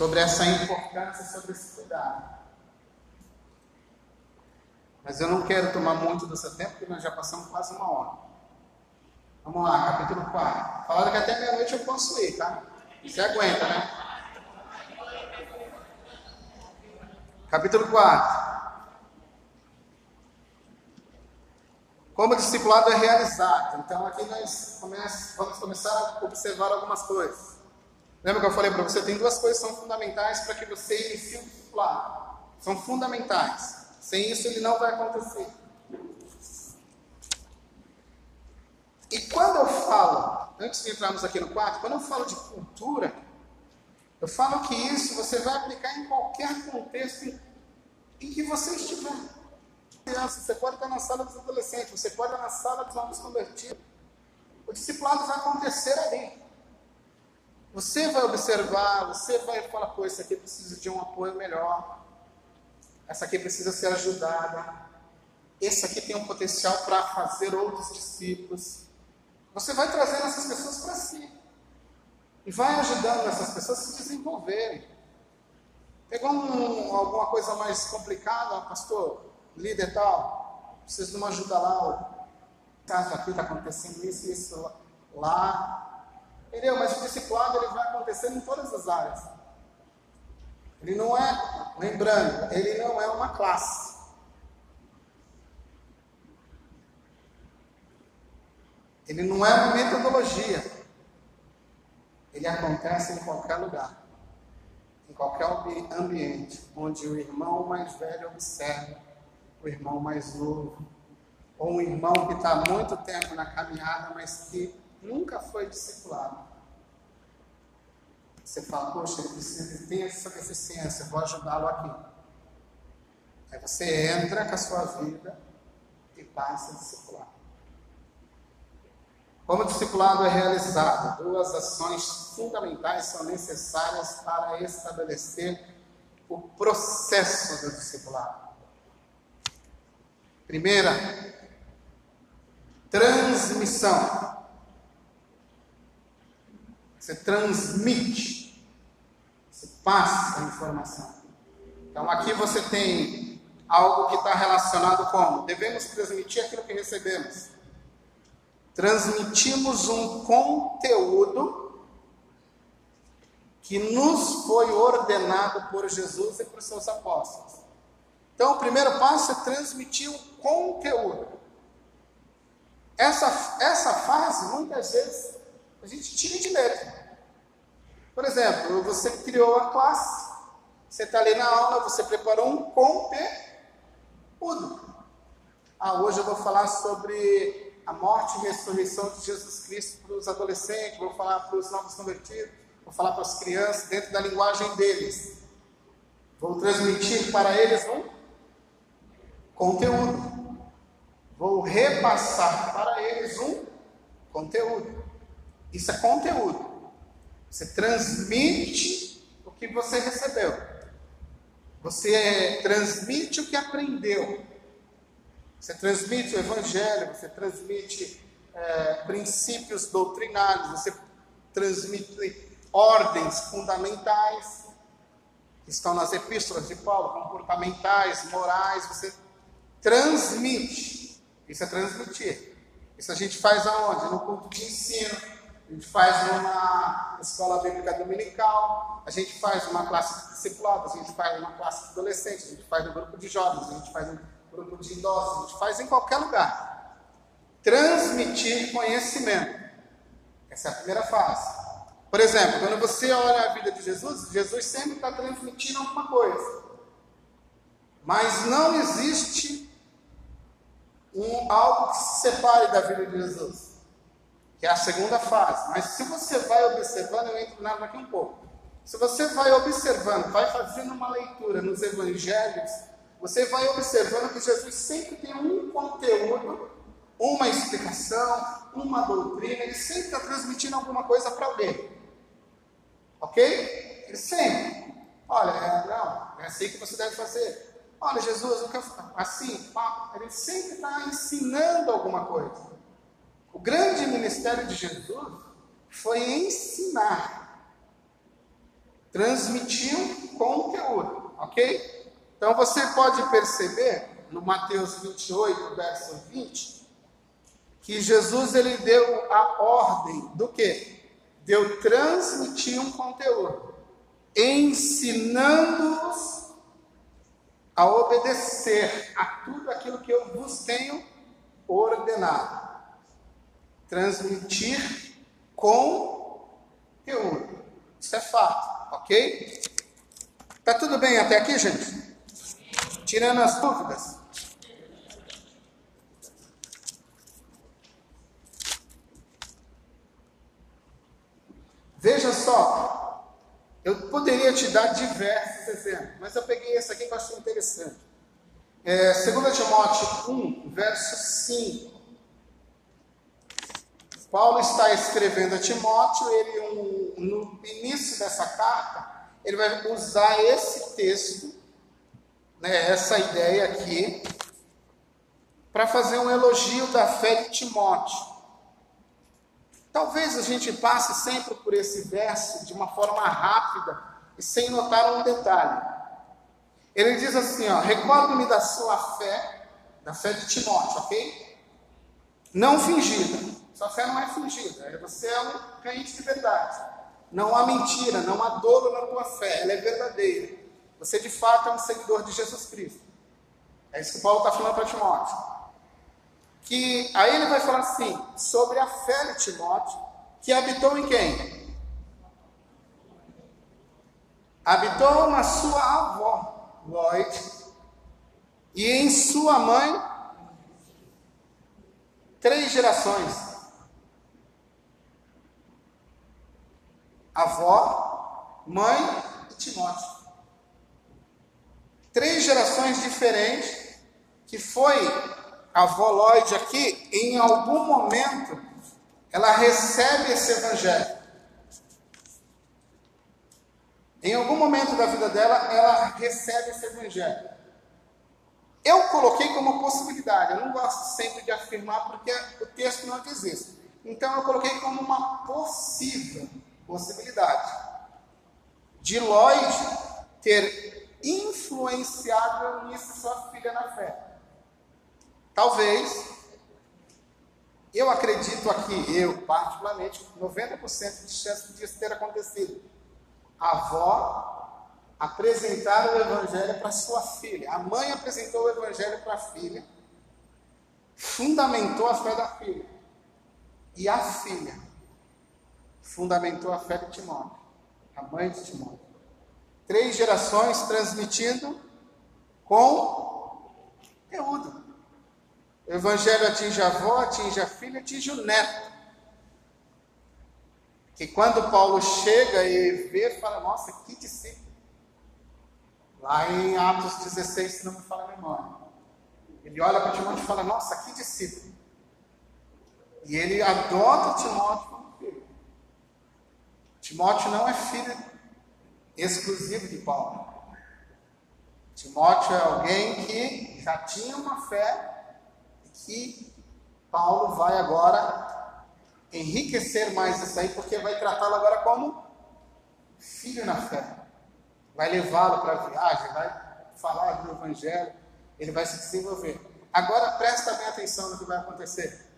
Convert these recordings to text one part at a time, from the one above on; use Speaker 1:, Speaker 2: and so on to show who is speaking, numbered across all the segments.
Speaker 1: sobre essa importância, sobre esse cuidado. Mas eu não quero tomar muito do seu tempo, porque nós já passamos quase uma hora. Vamos lá, capítulo 4. Falaram que até meia-noite eu posso ir, tá? Você aguenta, né? Capítulo 4. Como o discipulado é realizado. Então aqui nós vamos começar a observar algumas coisas. Lembra que eu falei para você? Tem duas coisas que são fundamentais para que você inicie o discipulado. São fundamentais. Sem isso ele não vai acontecer. E quando eu falo, antes de entrarmos aqui no quarto, quando eu falo de cultura, eu falo que isso você vai aplicar em qualquer contexto em que você estiver. Você pode estar na sala dos adolescentes, você pode estar na sala dos novos convertidos. O discipulado vai acontecer ali. Você vai observar, você vai falar, pô, isso aqui precisa de um apoio melhor essa aqui precisa ser ajudada, esse aqui tem um potencial para fazer outros discípulos. Você vai trazendo essas pessoas para si e vai ajudando essas pessoas a se desenvolverem. Pegou um, alguma coisa mais complicada, pastor, líder tal, preciso de uma ajuda lá, caso aqui está acontecendo isso, isso lá. Entendeu? Mas o discipulado ele vai acontecendo em todas as áreas. Ele não é, lembrando, ele não é uma classe. Ele não é uma metodologia. Ele acontece em qualquer lugar, em qualquer ambiente, onde o irmão mais velho observa o irmão mais novo, ou um irmão que está muito tempo na caminhada, mas que nunca foi discipulado. Você fala, poxa, ele, precisa, ele tem essa deficiência, vou ajudá-lo aqui. Aí você entra com a sua vida e passa a discipular. Como o discipulado é realizado? Duas ações fundamentais são necessárias para estabelecer o processo do discipulado. Primeira, transmissão. Você transmite passa a informação. Então aqui você tem algo que está relacionado com devemos transmitir aquilo que recebemos. Transmitimos um conteúdo que nos foi ordenado por Jesus e por seus apóstolos. Então o primeiro passo é transmitir o conteúdo. Essa, essa fase, muitas vezes, a gente tira de letra. Por exemplo, você criou a classe, você está ali na aula, você preparou um conteúdo. Ah, hoje eu vou falar sobre a morte e ressurreição de Jesus Cristo para os adolescentes, vou falar para os novos convertidos, vou falar para as crianças dentro da linguagem deles. Vou transmitir para eles um conteúdo. Vou repassar para eles um conteúdo. Isso é conteúdo. Você transmite o que você recebeu. Você transmite o que aprendeu. Você transmite o Evangelho, você transmite é, princípios doutrinários, você transmite ordens fundamentais que estão nas epístolas de Paulo, comportamentais, morais, você transmite. Isso é transmitir. Isso a gente faz aonde? No culto de ensino a gente faz numa escola bíblica dominical, a gente faz uma classe de discipulado, a gente faz uma classe de adolescentes, a gente faz um grupo de jovens, a gente faz um grupo de idosos, a gente faz em qualquer lugar. Transmitir conhecimento. Essa é a primeira fase. Por exemplo, quando você olha a vida de Jesus, Jesus sempre está transmitindo alguma coisa. Mas não existe um, algo que se separe da vida de Jesus que é a segunda fase. Mas se você vai observando, eu entro nela daqui um pouco. Se você vai observando, vai fazendo uma leitura nos evangelhos, você vai observando que Jesus sempre tem um conteúdo, uma explicação, uma doutrina, ele sempre está transmitindo alguma coisa para alguém. Ok? Ele sempre. Olha, é, não, é assim que você deve fazer. Olha, Jesus, eu quero assim, ele sempre está ensinando alguma coisa. O grande ministério de Jesus foi ensinar, transmitiu conteúdo, ok? Então você pode perceber no Mateus 28, verso 20, que Jesus ele deu a ordem do que? Deu transmitir um conteúdo, ensinando-os a obedecer a tudo aquilo que eu vos tenho ordenado. Transmitir conteúdo. Isso é fato, ok? Tá tudo bem até aqui, gente? Tirando as dúvidas. Veja só, eu poderia te dar diversos exemplos, mas eu peguei esse aqui que eu achei interessante. É, 2 Timóteo 1, verso 5. Paulo está escrevendo a Timóteo, ele no início dessa carta, ele vai usar esse texto, né, essa ideia aqui, para fazer um elogio da fé de Timóteo. Talvez a gente passe sempre por esse verso de uma forma rápida e sem notar um detalhe. Ele diz assim, recordo-me da sua fé, da fé de Timóteo, ok? Não fingida. Sua fé não é fingida, você é um crente de verdade. Não há mentira, não há dolo na tua fé, ela é verdadeira. Você de fato é um seguidor de Jesus Cristo. É isso que Paulo está falando para Timóteo. Que aí ele vai falar assim, sobre a fé de Timóteo, que habitou em quem? Habitou na sua avó, Lloyd, e em sua mãe, três gerações. Avó, mãe e Timóteo. Três gerações diferentes que foi a avó Lloyd aqui, em algum momento, ela recebe esse evangelho. Em algum momento da vida dela, ela recebe esse evangelho. Eu coloquei como possibilidade, eu não gosto sempre de afirmar porque o texto não existe. Então eu coloquei como uma possível possibilidade de Lloyd ter influenciado nisso sua filha na fé. Talvez, eu acredito aqui, eu particularmente, 90% de chance disso ter acontecido. A avó apresentar o evangelho para sua filha. A mãe apresentou o evangelho para a filha, fundamentou a fé da filha. E a filha fundamentou a fé de Timóteo, a mãe de Timóteo. Três gerações transmitindo com conteúdo. O evangelho atinge a avó, atinge a filha, atinge o neto. Que quando Paulo chega e vê, fala, nossa, que discípulo. Lá em Atos 16, se não me fala a memória. Ele olha para Timóteo e fala, nossa, que discípulo. E ele adota Timóteo Timóteo não é filho exclusivo de Paulo. Timóteo é alguém que já tinha uma fé e que Paulo vai agora enriquecer mais isso aí, porque vai tratá-lo agora como filho na fé. Vai levá-lo para a viagem, vai falar do Evangelho, ele vai se desenvolver. Agora presta bem atenção no que vai acontecer.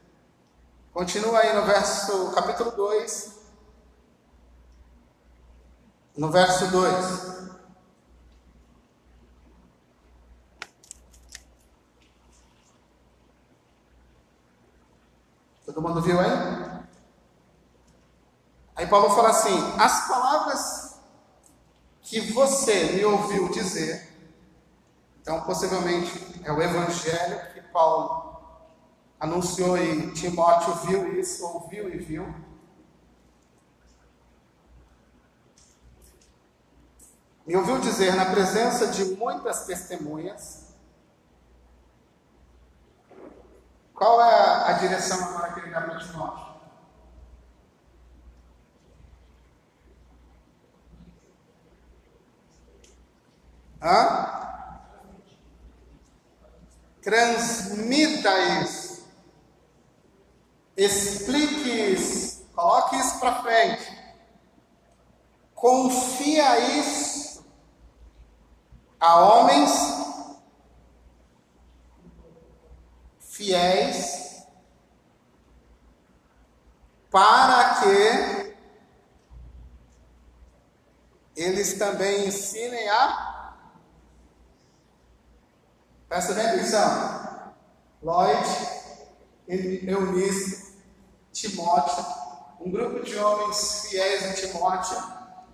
Speaker 1: Continua aí no verso, capítulo 2, no verso 2. Todo mundo viu aí? Aí Paulo fala assim: as palavras que você me ouviu dizer, então possivelmente é o evangelho que Paulo anunciou e Timóteo viu isso, ouviu e viu. Me ouviu dizer na presença de muitas testemunhas. Qual é a direção agora que ele dá para Timóteo? Hã? Transmita isso. Explique isso. Coloque isso para frente. confia isso a homens fiéis para que eles também ensinem a. Presta bem atenção. Lloyd, Eunice, Timóteo, um grupo de homens fiéis em Timóteo,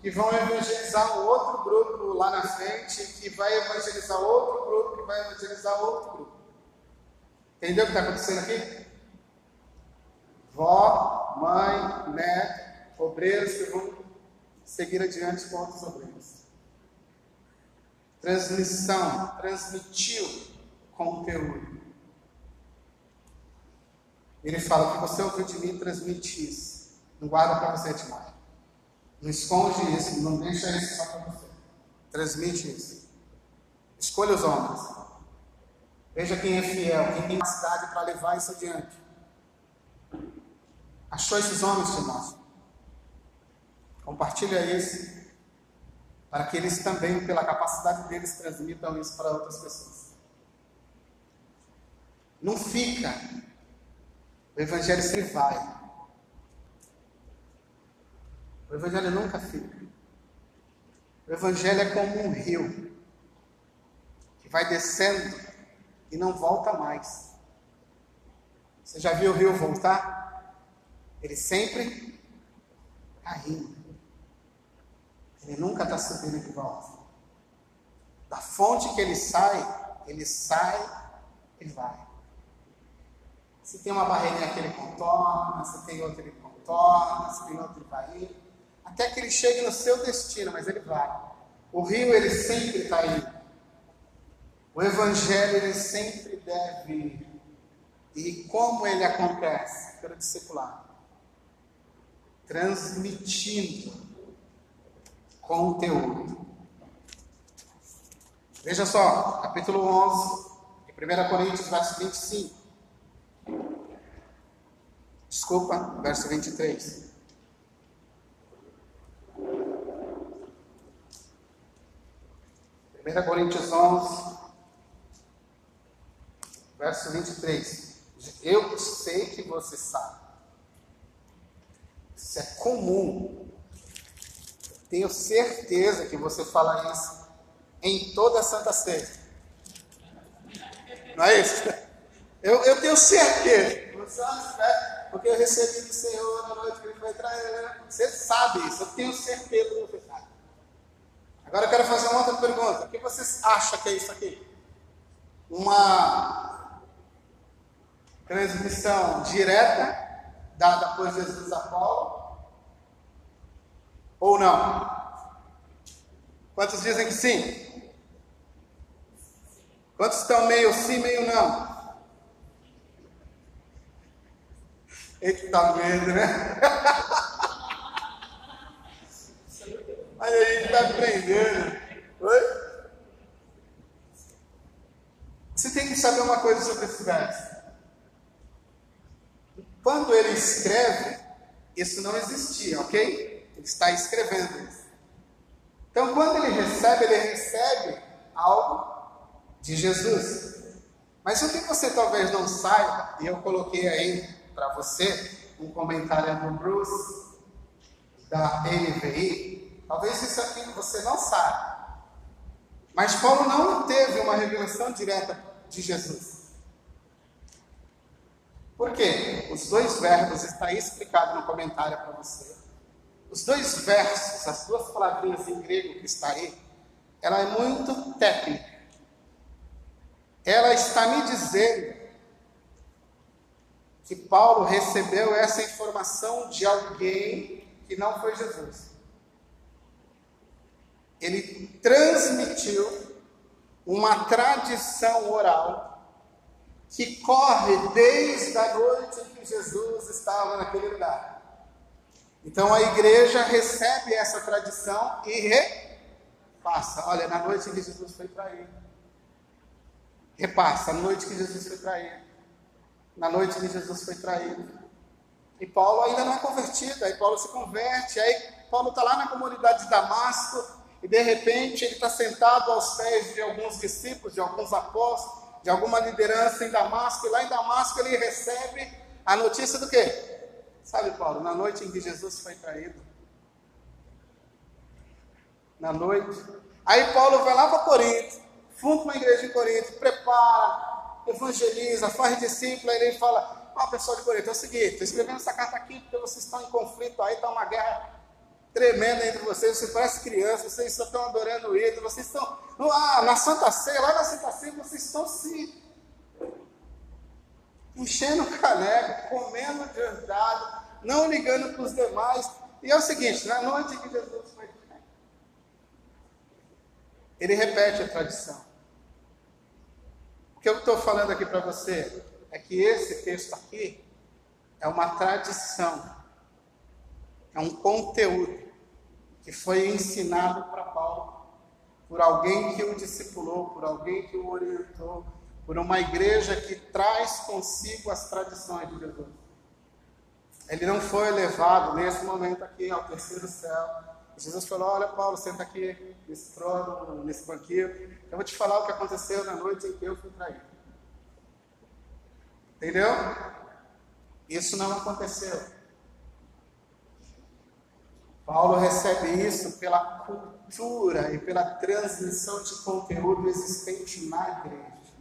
Speaker 1: que vão evangelizar um outro grupo lá na frente, que vai evangelizar outro grupo, que vai evangelizar outro grupo. Entendeu o que está acontecendo aqui? Vó, mãe, neto, obreiros que vão seguir adiante com outros obreiros. Transmissão, transmitiu conteúdo. Ele fala que você ouviu de mim, transmite isso. Não guarda para você demais. Não esconde isso, não deixa isso só para você. Transmite isso. Escolha os homens. Veja quem é fiel, quem tem capacidade para levar isso adiante. Achou esses homens, Timóteo? Compartilha isso, para que eles também, pela capacidade deles, transmitam isso para outras pessoas. Não fica. O Evangelho sempre vai. O Evangelho nunca fica. O Evangelho é como um rio que vai descendo e não volta mais. Você já viu o rio voltar? Ele sempre está indo. Ele nunca está subindo de volta. Da fonte que ele sai, ele sai e vai. Se tem uma barreirinha que ele contorna, se tem outra ele contorna, se tem outra ele vai. Até que ele chegue no seu destino, mas ele vai. O rio, ele sempre está indo. O evangelho ele sempre deve ir. E como ele acontece? Pelo discipular. Transmitindo conteúdo. Veja só, capítulo 11, de 1 Coríntios, verso 25. Desculpa, verso 23. Primeira Coríntios 11, verso 23. Eu sei que você sabe. Isso é comum. Tenho certeza que você fala isso em toda a Santa Ceia. Não é isso? Eu, eu tenho certeza. Você né? porque eu recebi do Senhor na noite que ele foi trazer. Né? Você sabe isso. Eu tenho certeza. Agora eu quero fazer uma outra pergunta. O que você acha que é isso aqui? Uma transmissão direta dada por Jesus a Paulo? Ou não? Quantos dizem que sim? Quantos estão meio sim, meio não? Eita medo, né? Mas a gente está aprendendo. Oi? Você tem que saber uma coisa sobre esse verso. Quando ele escreve, isso não existia, ok? Ele está escrevendo isso. Então, quando ele recebe, ele recebe algo de Jesus. Mas o que você talvez não saiba, e eu coloquei aí para você um comentário do Bruce, da NVI, talvez isso aqui você não saiba. Mas Paulo não teve uma revelação direta de Jesus. Por quê? Os dois verbos está explicado no comentário para você. Os dois versos, as duas palavrinhas em grego que está aí, ela é muito técnica. Ela está me dizendo que Paulo recebeu essa informação de alguém que não foi Jesus. Ele transmitiu uma tradição oral que corre desde a noite em que Jesus estava naquele lugar. Então a igreja recebe essa tradição e repassa. Olha, na noite que Jesus foi traído. Repassa, na noite que Jesus foi traído. Na noite que Jesus foi traído. E Paulo ainda não é convertido, aí Paulo se converte, aí Paulo está lá na comunidade de Damasco e de repente ele está sentado aos pés de alguns discípulos, de alguns apóstolos, de alguma liderança em Damasco, e lá em Damasco ele recebe a notícia do quê? Sabe, Paulo, na noite em que Jesus foi traído. Na noite. Aí Paulo vai lá para Corinto, funda uma igreja em Corinto, prepara, evangeliza, faz discípulo, aí ele fala, ó pessoal de Corinto, é o seguinte, estou escrevendo essa carta aqui porque vocês estão em conflito aí, está uma guerra tremenda entre vocês, vocês parecem crianças, vocês só estão adorando ele, vocês estão ah, na Santa Ceia, lá na Santa Ceia, vocês estão se enchendo o caneco, comendo de não ligando para os demais. E é o seguinte, na noite que Jesus foi ele repete a tradição. O que eu estou falando aqui para você é que esse texto aqui é uma tradição, é um conteúdo que foi ensinado para Paulo por alguém que o discipulou, por alguém que o orientou, por uma igreja que traz consigo as tradições de Jesus. Ele não foi levado nesse momento aqui ao terceiro céu. Jesus falou: Olha, Paulo, senta aqui nesse trono, nesse banquinho. Eu vou te falar o que aconteceu na noite em que eu fui traído. Entendeu? Isso não aconteceu. Paulo recebe isso pela cultura e pela transmissão de conteúdo existente na igreja.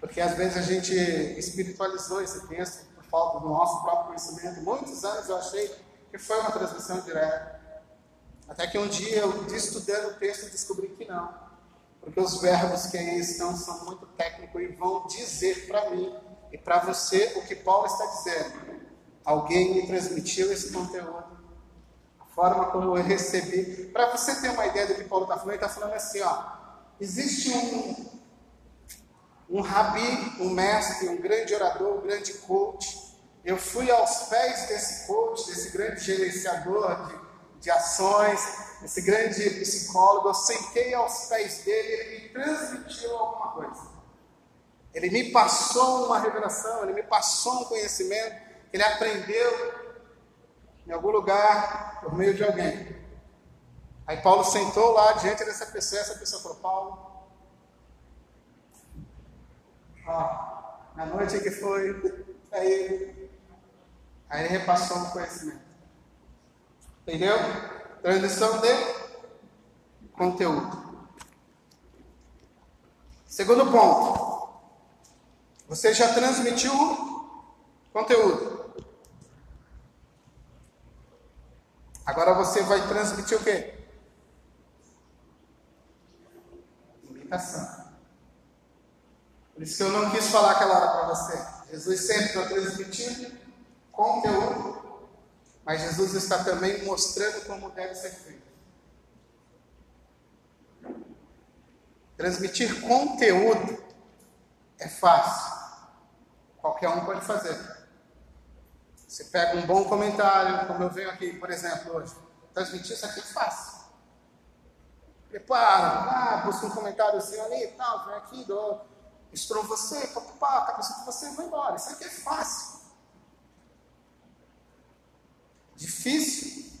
Speaker 1: Porque às vezes a gente espiritualizou esse texto por falta do nosso próprio conhecimento. Muitos anos eu achei que foi uma transmissão direta. Até que um dia, eu estudando o texto, descobri que não. Porque os verbos que aí estão são muito técnicos e vão dizer para mim e para você o que Paulo está dizendo. Alguém me transmitiu esse conteúdo. A forma como eu recebi. Para você ter uma ideia do que Paulo está falando, ele está falando assim: ó, existe um, um rabi, um mestre, um grande orador, um grande coach. Eu fui aos pés desse coach, desse grande gerenciador de, de ações, esse grande psicólogo. Eu sentei aos pés dele, ele me transmitiu alguma coisa. Ele me passou uma revelação, ele me passou um conhecimento, ele aprendeu em algum lugar por meio de alguém. Aí Paulo sentou lá diante dessa pessoa, essa pessoa falou: Paulo, Ó, na noite que foi, aí, aí ele repassou o conhecimento. Entendeu? Transmissão de conteúdo. Segundo ponto. Você já transmitiu conteúdo. Agora você vai transmitir o quê? Imitação. Por isso que eu não quis falar aquela hora para você. Jesus sempre está transmitindo conteúdo, mas Jesus está também mostrando como deve ser feito. Transmitir conteúdo é fácil. Qualquer um pode fazer. Você pega um bom comentário, como eu venho aqui, por exemplo, hoje. Transmitir isso aqui é fácil. Prepara, ah, busca um comentáriozinho ali e tal, vem aqui, dou estourou você, papapá, cabeça de você vai embora. Isso aqui é fácil. Difícil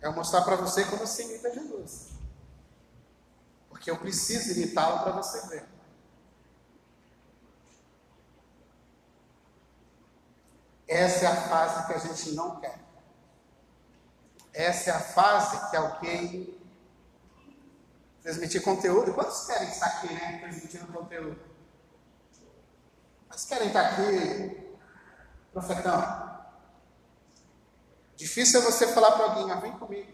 Speaker 1: é mostrar para você como você imita Jesus. Porque eu preciso imitá-lo para você ver. Essa é a fase que a gente não quer. Essa é a fase que alguém transmitir conteúdo. Quantos querem estar aqui, né? Transmitindo conteúdo? Mas querem estar aqui, profetão? Difícil é você falar para alguém, ah, vem comigo,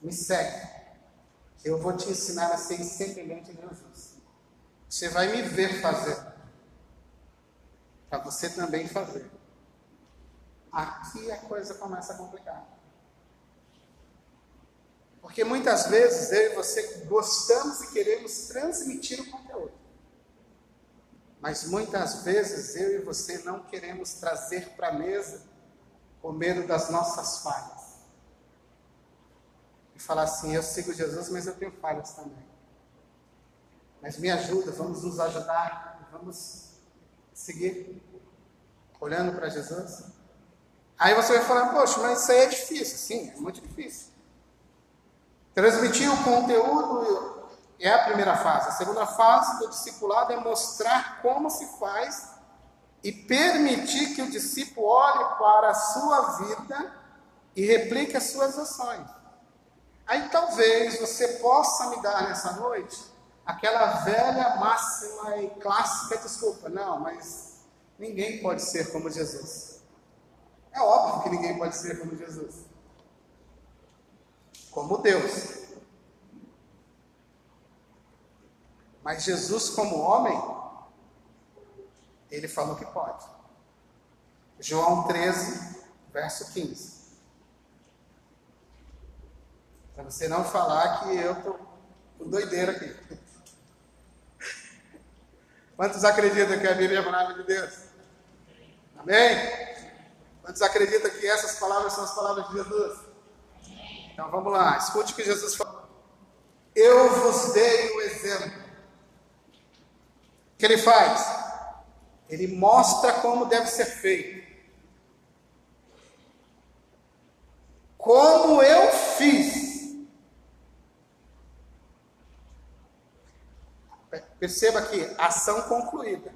Speaker 1: me segue, eu vou te ensinar a ser semelhante a Jesus. Você vai me ver fazer, para você também fazer. Aqui a coisa começa a complicar. Porque muitas vezes eu e você gostamos e queremos transmitir o conteúdo. Mas muitas vezes eu e você não queremos trazer para a mesa o medo das nossas falhas. E falar assim: eu sigo Jesus, mas eu tenho falhas também. Mas me ajuda, vamos nos ajudar, vamos seguir olhando para Jesus. Aí você vai falar, poxa, mas isso aí é difícil. Sim, é muito difícil. Transmitir o conteúdo é a primeira fase. A segunda fase do discipulado é mostrar como se faz e permitir que o discípulo olhe para a sua vida e replique as suas ações. Aí talvez você possa me dar nessa noite aquela velha máxima e clássica desculpa. Não, mas ninguém pode ser como Jesus. É óbvio que ninguém pode ser como Jesus. Como Deus. Mas Jesus, como homem, ele falou que pode. João 13, verso 15. Para você não falar que eu estou com doideira aqui. Quantos acreditam que a Bíblia é a palavra de Deus? Amém? Quantos acreditam que essas palavras são as palavras de Jesus? Então vamos lá, escute o que Jesus falou. Eu vos dei o exemplo. O que ele faz? Ele mostra como deve ser feito. Como eu fiz. Perceba aqui, ação concluída.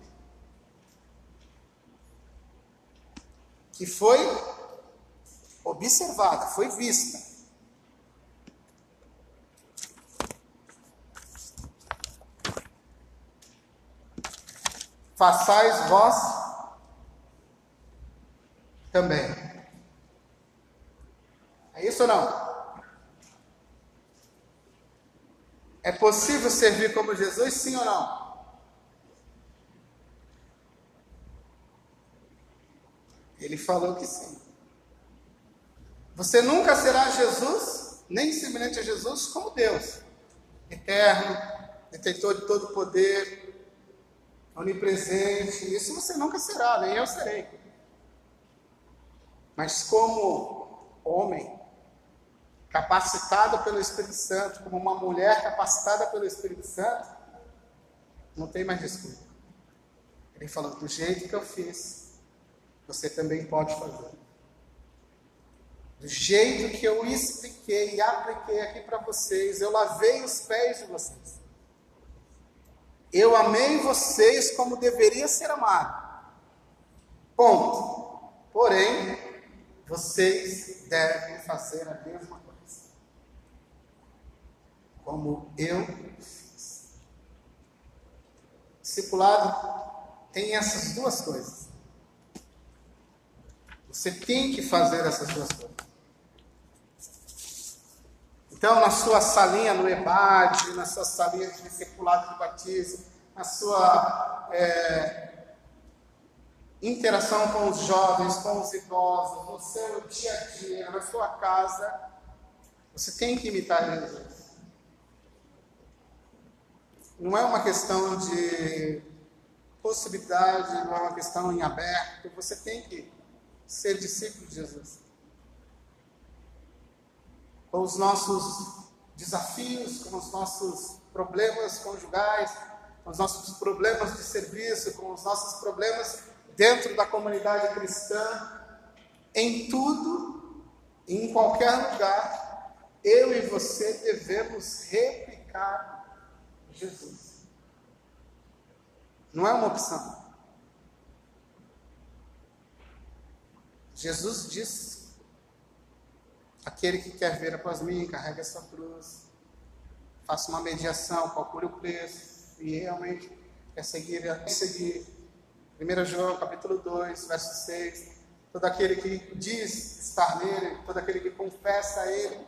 Speaker 1: Que foi observada, foi vista. façais vós também. É isso ou não? É possível servir como Jesus, sim ou não? Ele falou que sim. Você nunca será Jesus, nem semelhante a Jesus, como Deus, eterno, detentor de todo poder, onipresente, isso você nunca será, nem eu serei. Mas como homem, capacitado pelo Espírito Santo, como uma mulher capacitada pelo Espírito Santo, não tem mais desculpa. Ele falou: do jeito que eu fiz, você também pode fazer. Do jeito que eu expliquei e apliquei aqui para vocês, eu lavei os pés de vocês. Eu amei vocês como deveria ser amado. Ponto. Porém, vocês devem fazer a mesma coisa. Como eu fiz. Discipulado tem essas duas coisas. Você tem que fazer essas duas coisas. Então, na sua salinha no EBAD, na sua salinha de discipulado de batismo, na sua é, interação com os jovens, com os idosos, no seu dia a dia, na sua casa, você tem que imitar Jesus. Não é uma questão de possibilidade, não é uma questão em aberto, você tem que ser discípulo de Jesus com os nossos desafios, com os nossos problemas conjugais, com os nossos problemas de serviço, com os nossos problemas dentro da comunidade cristã, em tudo, em qualquer lugar, eu e você devemos replicar Jesus. Não é uma opção. Jesus disse Aquele que quer vir após mim, carrega essa cruz, faça uma mediação, calcule o preço e realmente quer seguir, seguir. 1 João capítulo 2, verso 6. Todo aquele que diz estar nele, todo aquele que confessa a ele,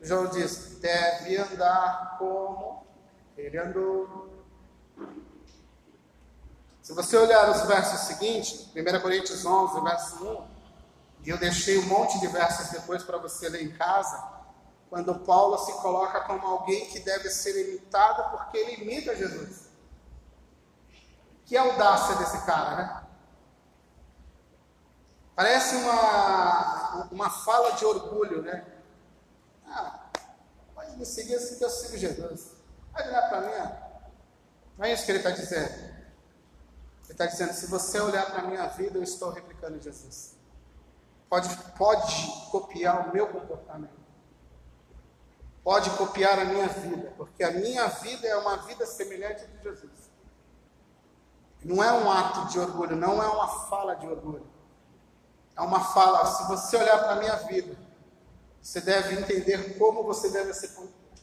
Speaker 1: João diz, deve andar como ele andou. Se você olhar os versos seguintes, 1 Coríntios 11, verso 1, e eu deixei um monte de versos depois para você ler em casa, quando Paulo se coloca como alguém que deve ser imitado porque ele imita Jesus. Que audácia desse cara, né? Parece uma, uma fala de orgulho, né? Ah, pode me seguir assim que eu sigo Jesus. Pode olhar para mim. Não é isso que ele está dizendo. Ele está dizendo: se você olhar para a minha vida, eu estou replicando Jesus. Pode, pode copiar o meu comportamento. Pode copiar a minha vida, porque a minha vida é uma vida semelhante a de Jesus. Não é um ato de orgulho, não é uma fala de orgulho. É uma fala, se você olhar para a minha vida, você deve entender como você deve se,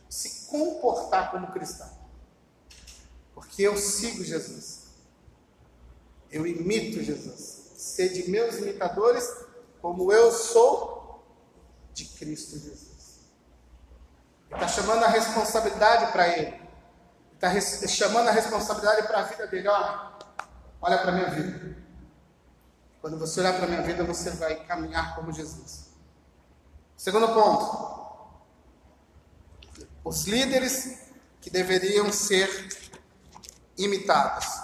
Speaker 1: se comportar como cristão. Porque eu sigo Jesus. Eu imito Jesus. Sede meus imitadores, como eu sou de Cristo Jesus. Ele está chamando a responsabilidade para ele. Está chamando a responsabilidade para a vida dele. Olha, olha para a minha vida. Quando você olhar para a minha vida, você vai caminhar como Jesus. Segundo ponto. Os líderes que deveriam ser imitados.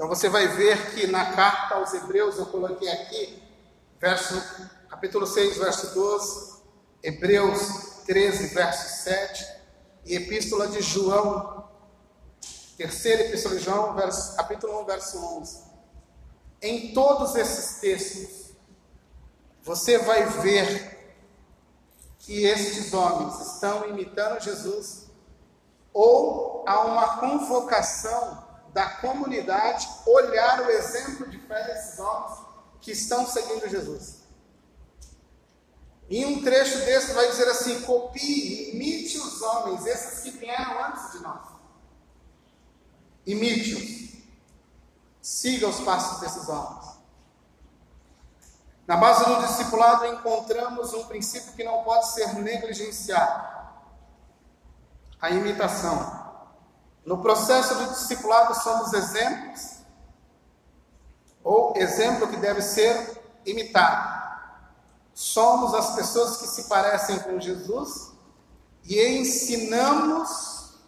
Speaker 1: Então você vai ver que na carta aos Hebreus, eu coloquei aqui, verso, capítulo 6, verso 12, Hebreus 13, verso 7, e Epístola de João, terceira Epístola de João, verso, capítulo 1, verso 11. Em todos esses textos, você vai ver que estes homens estão imitando Jesus ou há uma convocação da comunidade olhar o exemplo de fé desses homens que estão seguindo Jesus. Em um trecho desse vai dizer assim: copie, imite os homens, esses que vieram antes de nós. Imite-os. Siga os passos desses homens. Na base do discipulado encontramos um princípio que não pode ser negligenciado a imitação. No processo do discipulado somos exemplos, ou exemplo que deve ser imitado. Somos as pessoas que se parecem com Jesus e ensinamos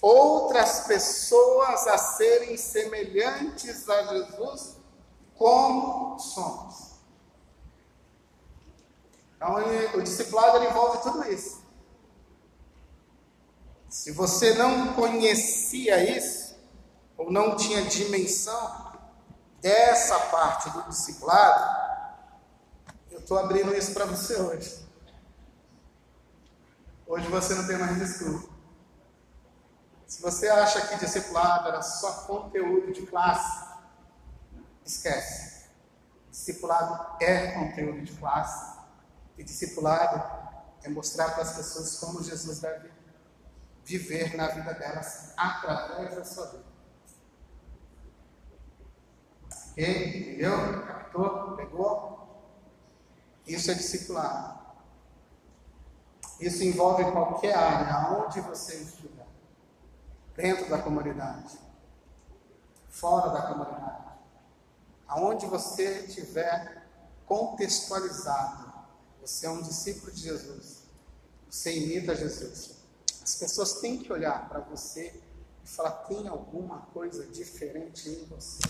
Speaker 1: outras pessoas a serem semelhantes a Jesus como somos. Então, o discipulado envolve tudo isso. Se você não conhecia isso, ou não tinha dimensão dessa parte do discipulado, eu estou abrindo isso para você hoje. Hoje você não tem mais desculpa. Se você acha que discipulado era só conteúdo de classe, esquece. Discipulado é conteúdo de classe. E discipulado é mostrar para as pessoas como Jesus deve viver na vida delas através da sua vida. Ok? Entendeu? Captou? Pegou? Isso é discipulado. Isso envolve qualquer área, aonde você estiver. Dentro da comunidade. Fora da comunidade. Aonde você estiver contextualizado. Você é um discípulo de Jesus. Você imita Jesus. As pessoas têm que olhar para você e falar: tem alguma coisa diferente em você.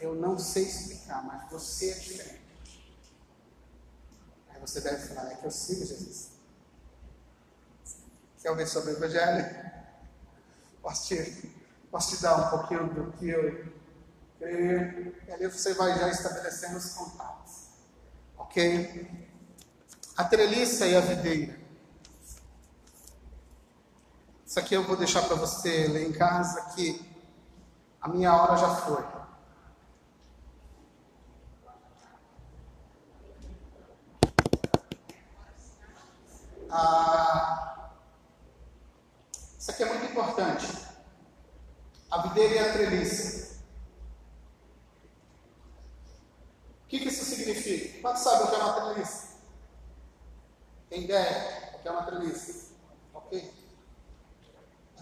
Speaker 1: Eu não sei explicar, mas você é diferente. Aí você deve falar: é que eu sigo Jesus. Quer ouvir sobre o Evangelho? Posso te, posso te dar um pouquinho do que eu creio? E ali você vai já estabelecendo os contatos. Ok? A treliça e a videira. Isso aqui eu vou deixar para você ler em casa, que a minha hora já foi. Ah, isso aqui é muito importante. A videira e a treliça. O que, que isso significa? Quanto sabe o que é uma treliça? Tem ideia o que é uma treliça? Ok?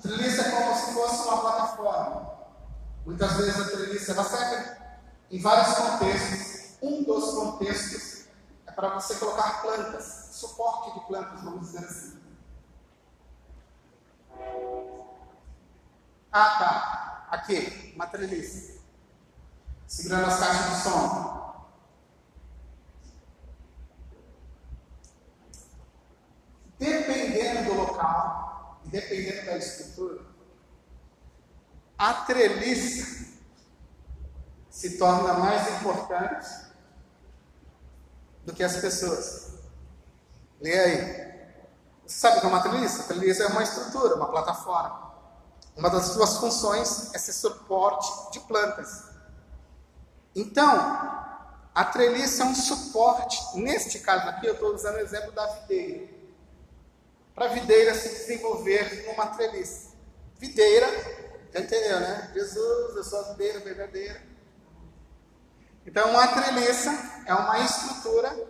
Speaker 1: Treliça é como se fosse uma plataforma. Muitas vezes a treliça ela serve em vários contextos. Um dos contextos é para você colocar plantas, suporte de plantas, vamos dizer assim. Ah, tá. Aqui, uma treliça. Segurando as caixas de som. Dependendo do local, dependendo da escritura, a treliça se torna mais importante do que as pessoas. Lê aí. Você sabe o que é uma treliça? A treliça é uma estrutura, uma plataforma. Uma das suas funções é ser suporte de plantas. Então, a treliça é um suporte. Neste caso aqui, eu estou usando o exemplo da videira. Para a videira se desenvolver numa treliça. Videira, já entendeu, né? Jesus, eu sou a videira verdadeira. Então, uma treliça é uma estrutura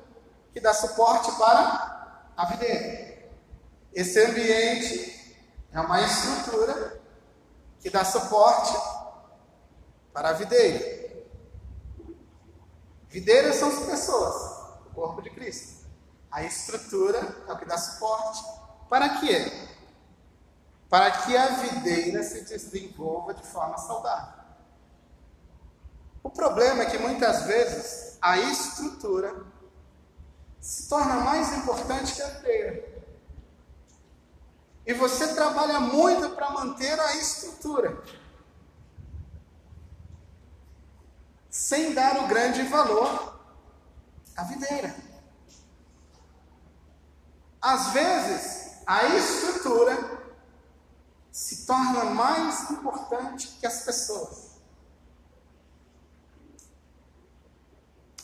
Speaker 1: que dá suporte para a videira. Esse ambiente é uma estrutura que dá suporte para a videira. Videiras são as pessoas, o corpo de Cristo. A estrutura é o que dá suporte. Para quê? Para que a videira se desenvolva de forma saudável. O problema é que muitas vezes a estrutura se torna mais importante que a videira. E você trabalha muito para manter a estrutura. sem dar o grande valor à videira. Às vezes, a estrutura se torna mais importante que as pessoas.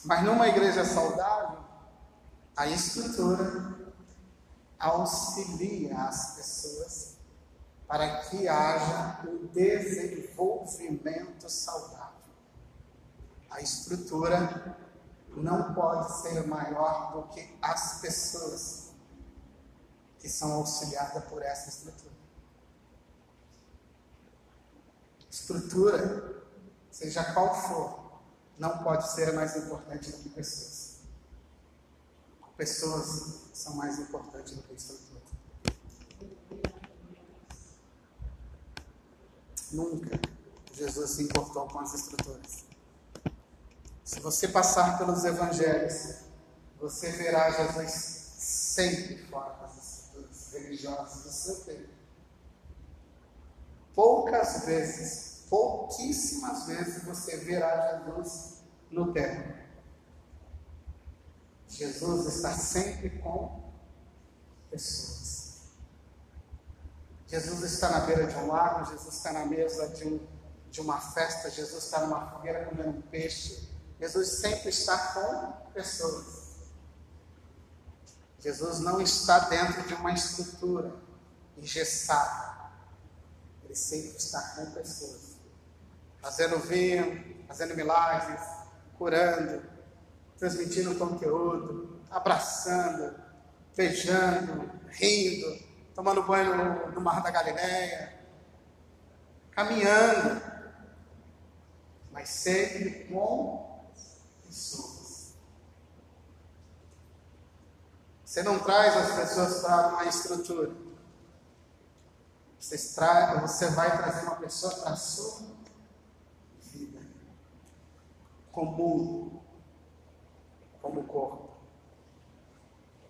Speaker 1: Mas numa igreja saudável, a estrutura auxilia as pessoas para que haja um desenvolvimento saudável. A estrutura não pode ser maior do que as pessoas que são auxiliadas por essa estrutura. Estrutura, seja qual for, não pode ser mais importante do que pessoas. Pessoas são mais importantes do que estrutura. Nunca Jesus se importou com as estruturas. Se você passar pelos evangelhos, você verá Jesus sempre fora do seu tempo. Poucas vezes, pouquíssimas vezes você verá Jesus no templo. Jesus está sempre com pessoas. Jesus está na beira de um lago, Jesus está na mesa de, um, de uma festa, Jesus está numa fogueira comendo um peixe. Jesus sempre está com pessoas. Jesus não está dentro de uma estrutura engessada. Ele sempre está com pessoas. Fazendo vinho, fazendo milagres, curando, transmitindo conteúdo, abraçando, beijando, rindo, tomando banho no, no Mar da Galileia, caminhando, mas sempre com pessoas. Você não traz as pessoas para uma estrutura. Você, você vai trazer uma pessoa para a sua vida. Comum. Como corpo.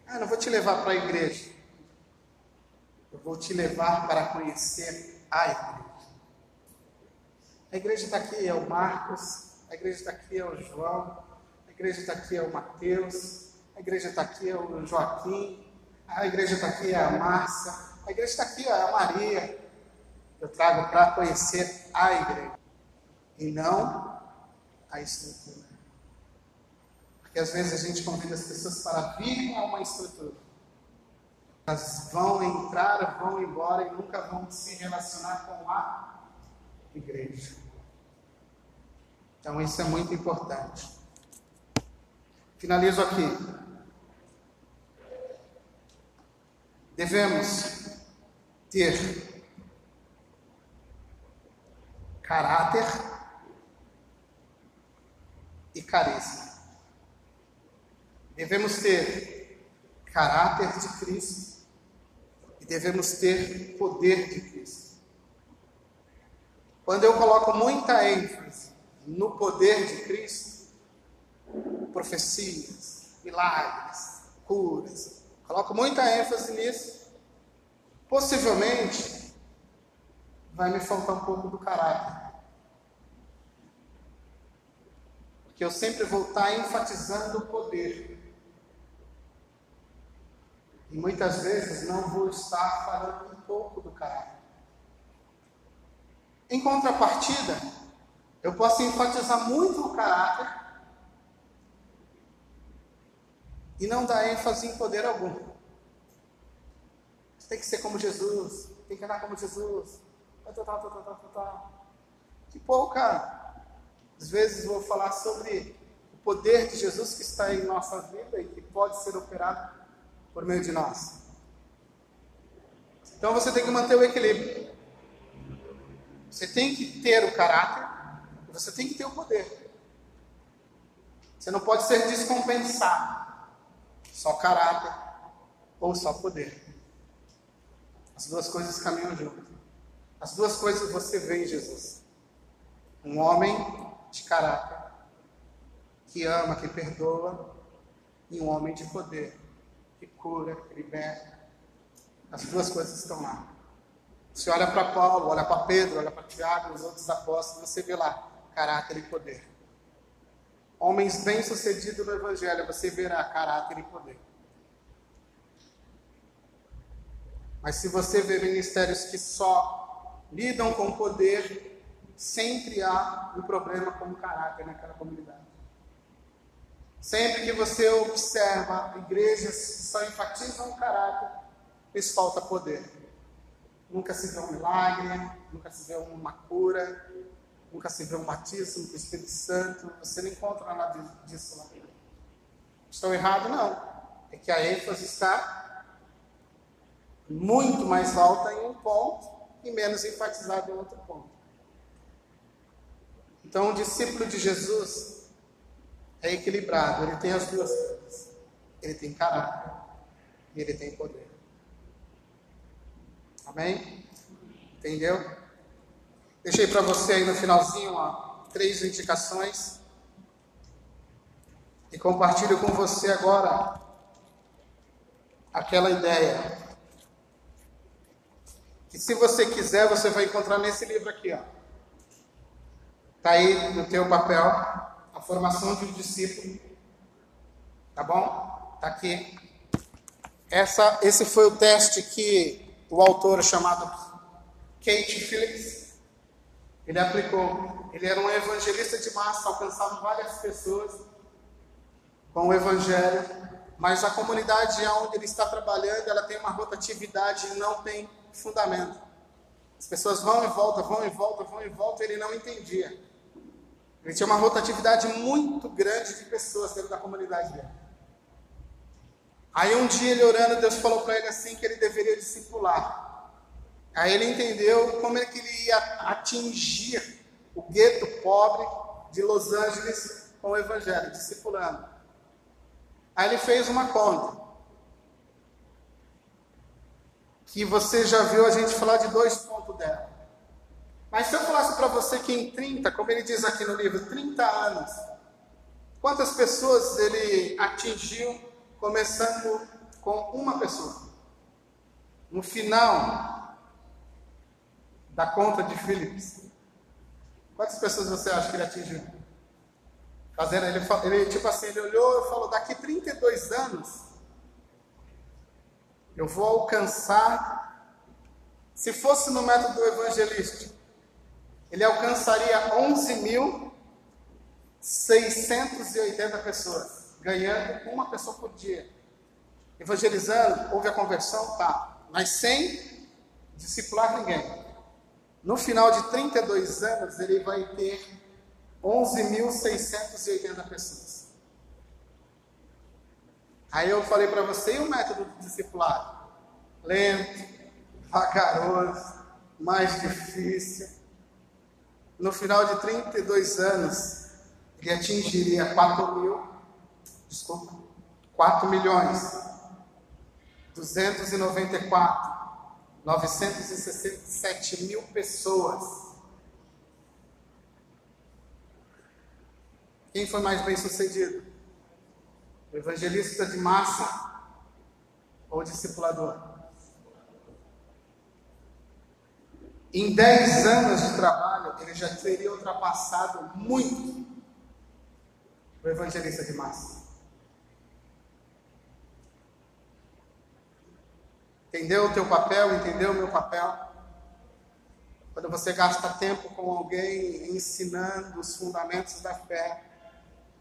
Speaker 1: Ah, não vou te levar para a igreja. Eu vou te levar para conhecer a igreja. A igreja está aqui, é o Marcos, a igreja está aqui, é o João, igreja está aqui é o Mateus, a igreja está aqui é o Joaquim, a igreja está aqui é a Márcia, a igreja está aqui é a Maria. Eu trago para conhecer a igreja e não a estrutura. Porque às vezes a gente convida as pessoas para virem a uma estrutura. Elas vão entrar, vão embora e nunca vão se relacionar com a igreja. Então isso é muito importante. Finalizo aqui. Devemos ter caráter e carisma. Devemos ter caráter de Cristo e devemos ter poder de Cristo. Quando eu coloco muita ênfase no poder de Cristo, profecias, milagres, curas. Coloco muita ênfase nisso. Possivelmente vai me faltar um pouco do caráter. que eu sempre vou estar enfatizando o poder. E muitas vezes não vou estar falando um pouco do caráter. Em contrapartida, eu posso enfatizar muito o caráter e não dar ênfase em poder algum. Você tem que ser como Jesus, tem que andar como Jesus. Tá, tá, tá, tá, tá, tá, tá. Que pouca. Às vezes vou falar sobre o poder de Jesus que está em nossa vida e que pode ser operado por meio de nós. Então você tem que manter o equilíbrio. Você tem que ter o caráter você tem que ter o poder. Você não pode ser descompensado. Só caráter ou só poder. As duas coisas caminham junto. As duas coisas você vê em Jesus. Um homem de caráter, que ama, que perdoa, e um homem de poder, que cura, que liberta. As duas coisas estão lá. Você olha para Paulo, olha para Pedro, olha para Tiago, os outros apóstolos, você vê lá caráter e poder. Homens bem-sucedidos no Evangelho, você verá caráter e poder. Mas se você vê ministérios que só lidam com poder, sempre há um problema com o caráter naquela comunidade. Sempre que você observa igrejas que só enfatizam o caráter, lhes falta poder. Nunca se vê um milagre, nunca se vê uma cura, nunca se vê um batismo com o Espírito Santo. Você não encontra nada disso lá. Estou errado? Não. É que a ênfase está muito mais alta em um ponto e menos enfatizada em outro ponto. Então, o discípulo de Jesus é equilibrado, ele tem as duas coisas. Ele tem caráter e ele tem poder. Amém? Entendeu? Deixei para você aí no finalzinho ó, três indicações. E compartilho com você agora aquela ideia. Que se você quiser, você vai encontrar nesse livro aqui, ó. Tá aí no teu papel a formação de um discípulo. Tá bom? Tá aqui. Essa, esse foi o teste que o autor chamado Kate Phillips, ele aplicou. Ele era um evangelista de massa, alcançava várias pessoas com o evangelho, mas a comunidade onde ele está trabalhando, ela tem uma rotatividade e não tem fundamento. As pessoas vão e voltam, vão e voltam, vão e voltam, ele não entendia. Ele tinha uma rotatividade muito grande de pessoas dentro da comunidade dele. Aí um dia ele orando, Deus falou para ele assim que ele deveria discipular. Aí ele entendeu como é que ele ia atingir o gueto pobre de Los Angeles com o evangelho, discipulando. Aí ele fez uma conta. Que você já viu a gente falar de dois pontos dela. Mas se eu falasse para você que em 30, como ele diz aqui no livro, 30 anos, quantas pessoas ele atingiu começando com uma pessoa. No final da conta de Philips, quantas pessoas você acha que ele atingiu? Fazendo, ele, ele, tipo assim, ele olhou e falou: daqui 32 anos, eu vou alcançar. Se fosse no método evangelístico, ele alcançaria 11.680 pessoas ganhando uma pessoa por dia. Evangelizando, houve a conversão, tá. Mas sem discipular ninguém. No final de 32 anos, ele vai ter 11.680 pessoas. Aí eu falei para você, e o método de discipulado? Lento, vagaroso, mais difícil. No final de 32 anos, ele atingiria 4 mil desculpa, 4 milhões 294 967 mil pessoas. Quem foi mais bem sucedido? O evangelista de massa ou discipulador? Em 10 anos de trabalho, ele já teria ultrapassado muito o evangelista de massa. Entendeu o teu papel? Entendeu o meu papel? Quando você gasta tempo com alguém ensinando os fundamentos da fé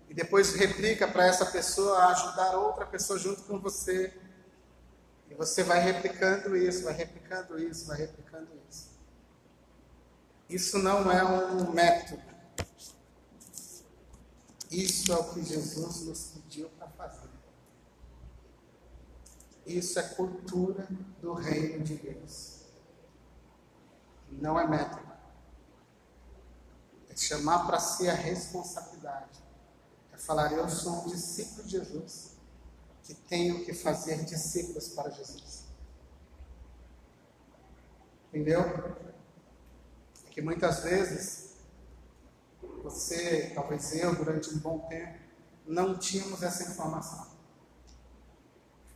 Speaker 1: e depois replica para essa pessoa ajudar outra pessoa junto com você, e você vai replicando isso, vai replicando isso, vai replicando isso. Isso não é um método. Isso é o que Jesus nos pediu. Isso é cultura do reino de Deus. Não é método. É chamar para si a responsabilidade. É falar, eu sou um discípulo de Jesus, que tenho que fazer discípulos para Jesus. Entendeu? É que muitas vezes, você, talvez eu, durante um bom tempo, não tínhamos essa informação.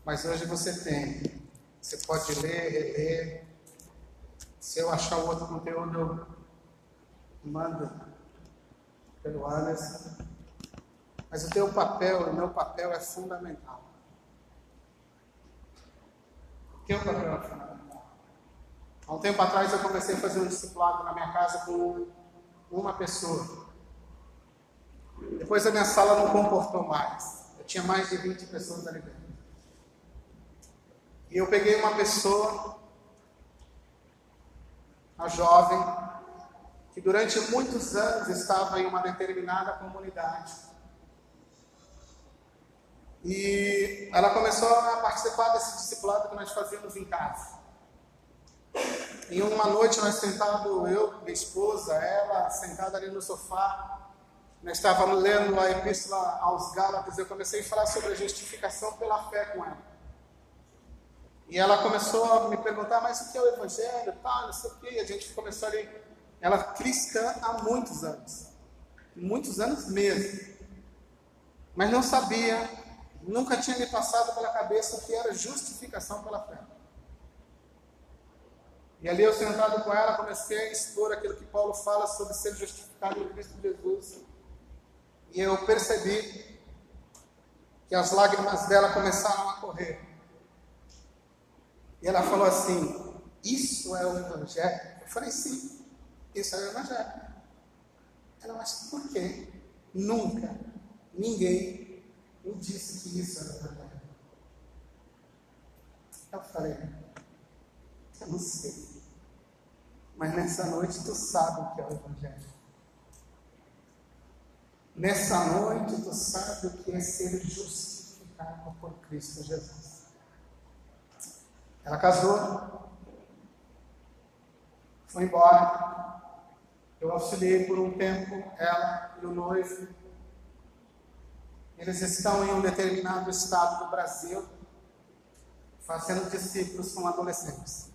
Speaker 1: Mas hoje você tem. Você pode ler, reler. Se eu achar o outro conteúdo, eu mando pelo Anderson. Mas o teu papel, o meu papel é fundamental. O teu papel é fundamental. Há um tempo atrás eu comecei a fazer um discipulado na minha casa com uma pessoa. Depois a minha sala não comportou mais. Eu tinha mais de 20 pessoas ali dentro. E eu peguei uma pessoa, a jovem, que durante muitos anos estava em uma determinada comunidade. E ela começou a participar desse discipulado que nós fazíamos em casa. Em uma noite nós sentado, eu, minha esposa, ela sentada ali no sofá, nós estávamos lendo a epístola aos Gálatas, eu comecei a falar sobre a justificação pela fé com ela. E ela começou a me perguntar, mas o que é o Evangelho? Tá, não sei o quê. E a gente começou ali. Ela cristã há muitos anos. Muitos anos mesmo. Mas não sabia, nunca tinha me passado pela cabeça o que era justificação pela fé. E ali eu sentado com ela, comecei a expor aquilo que Paulo fala sobre ser justificado em Cristo Jesus. E eu percebi que as lágrimas dela começaram a correr. E ela falou assim: Isso é o Evangelho? Eu falei: Sim, isso é o Evangelho. Ela, mas por quê? Nunca ninguém me disse que isso era o Evangelho. Eu falei: Eu não sei. Mas nessa noite tu sabe o que é o Evangelho. Nessa noite tu sabe o que é ser justificado por Cristo Jesus. Ela casou, foi embora. Eu auxiliei por um tempo ela e o noivo. Eles estão em um determinado estado do Brasil, fazendo discípulos com adolescentes.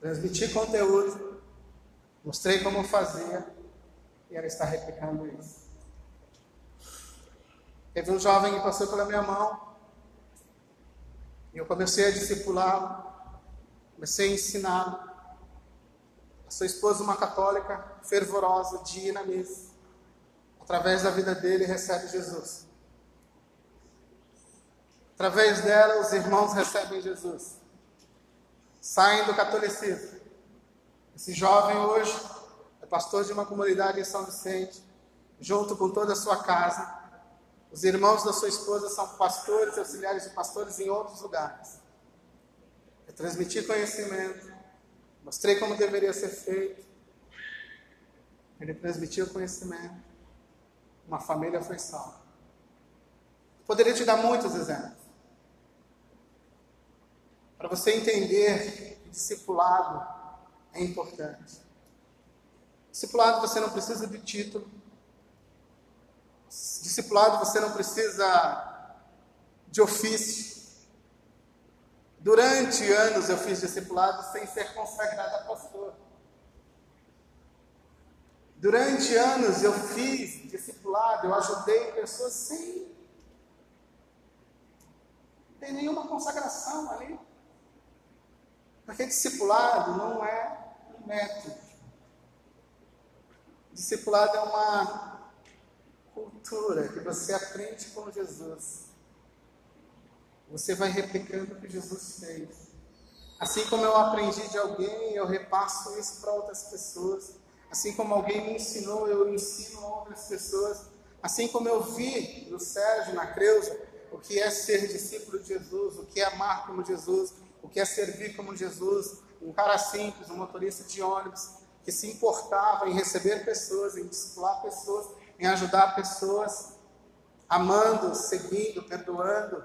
Speaker 1: Transmiti conteúdo, mostrei como fazia, e ela está replicando isso. Teve um jovem que passou pela minha mão, e eu comecei a discipulá-lo, comecei a ensiná-lo. A sua esposa, uma católica fervorosa, dia na missa. Através da vida dele, recebe Jesus. Através dela, os irmãos recebem Jesus. Saem do catolicismo. Esse jovem hoje é pastor de uma comunidade em São Vicente, junto com toda a sua casa os irmãos da sua esposa são pastores, auxiliares de pastores em outros lugares. Eu transmiti conhecimento, mostrei como deveria ser feito. Ele transmitiu conhecimento. Uma família foi salva. Poderia te dar muitos exemplos. Para você entender que discipulado é importante. Discipulado você não precisa de título. Discipulado você não precisa de ofício. Durante anos eu fiz discipulado sem ser consagrado a pastor. Durante anos eu fiz discipulado, eu ajudei pessoas sem ter nenhuma consagração ali. Porque discipulado não é um método. discipulado é uma cultura que você aprende com Jesus. Você vai replicando o que Jesus fez. Assim como eu aprendi de alguém, eu repasso isso para outras pessoas. Assim como alguém me ensinou, eu ensino a outras pessoas. Assim como eu vi no Sérgio, na Creuza, o que é ser discípulo de Jesus, o que é amar como Jesus, o que é servir como Jesus. Um cara simples, um motorista de ônibus, que se importava em receber pessoas, em discipular pessoas, em ajudar pessoas, amando, seguindo, perdoando,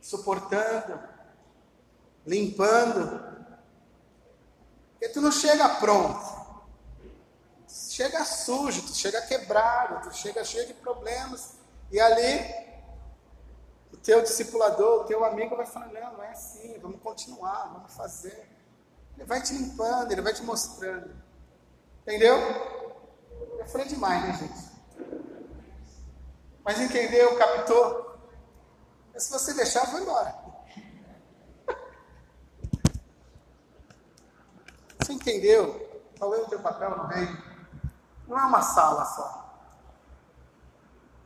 Speaker 1: suportando, limpando. Porque tu não chega pronto chega sujo, tu chega quebrado, tu chega cheio de problemas. E ali, o teu discipulador, o teu amigo vai falando, não, não é assim, vamos continuar, vamos fazer. Ele vai te limpando, ele vai te mostrando. Entendeu? Falei demais, né, gente? Mas entendeu, captou? Mas se você deixar, vou embora. Você entendeu? Qual é o teu papel no meio? Não é uma sala só.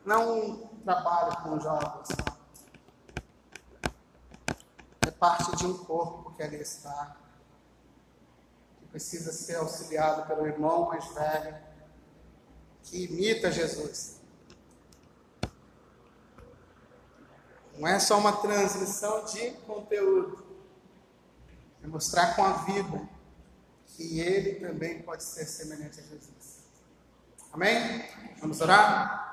Speaker 1: Não é um trabalho com jovens. É parte de um corpo que ali está. Que precisa ser auxiliado pelo irmão mais velho. Que imita Jesus. Não é só uma transmissão de conteúdo. É mostrar com a vida que ele também pode ser semelhante a Jesus. Amém? Vamos orar?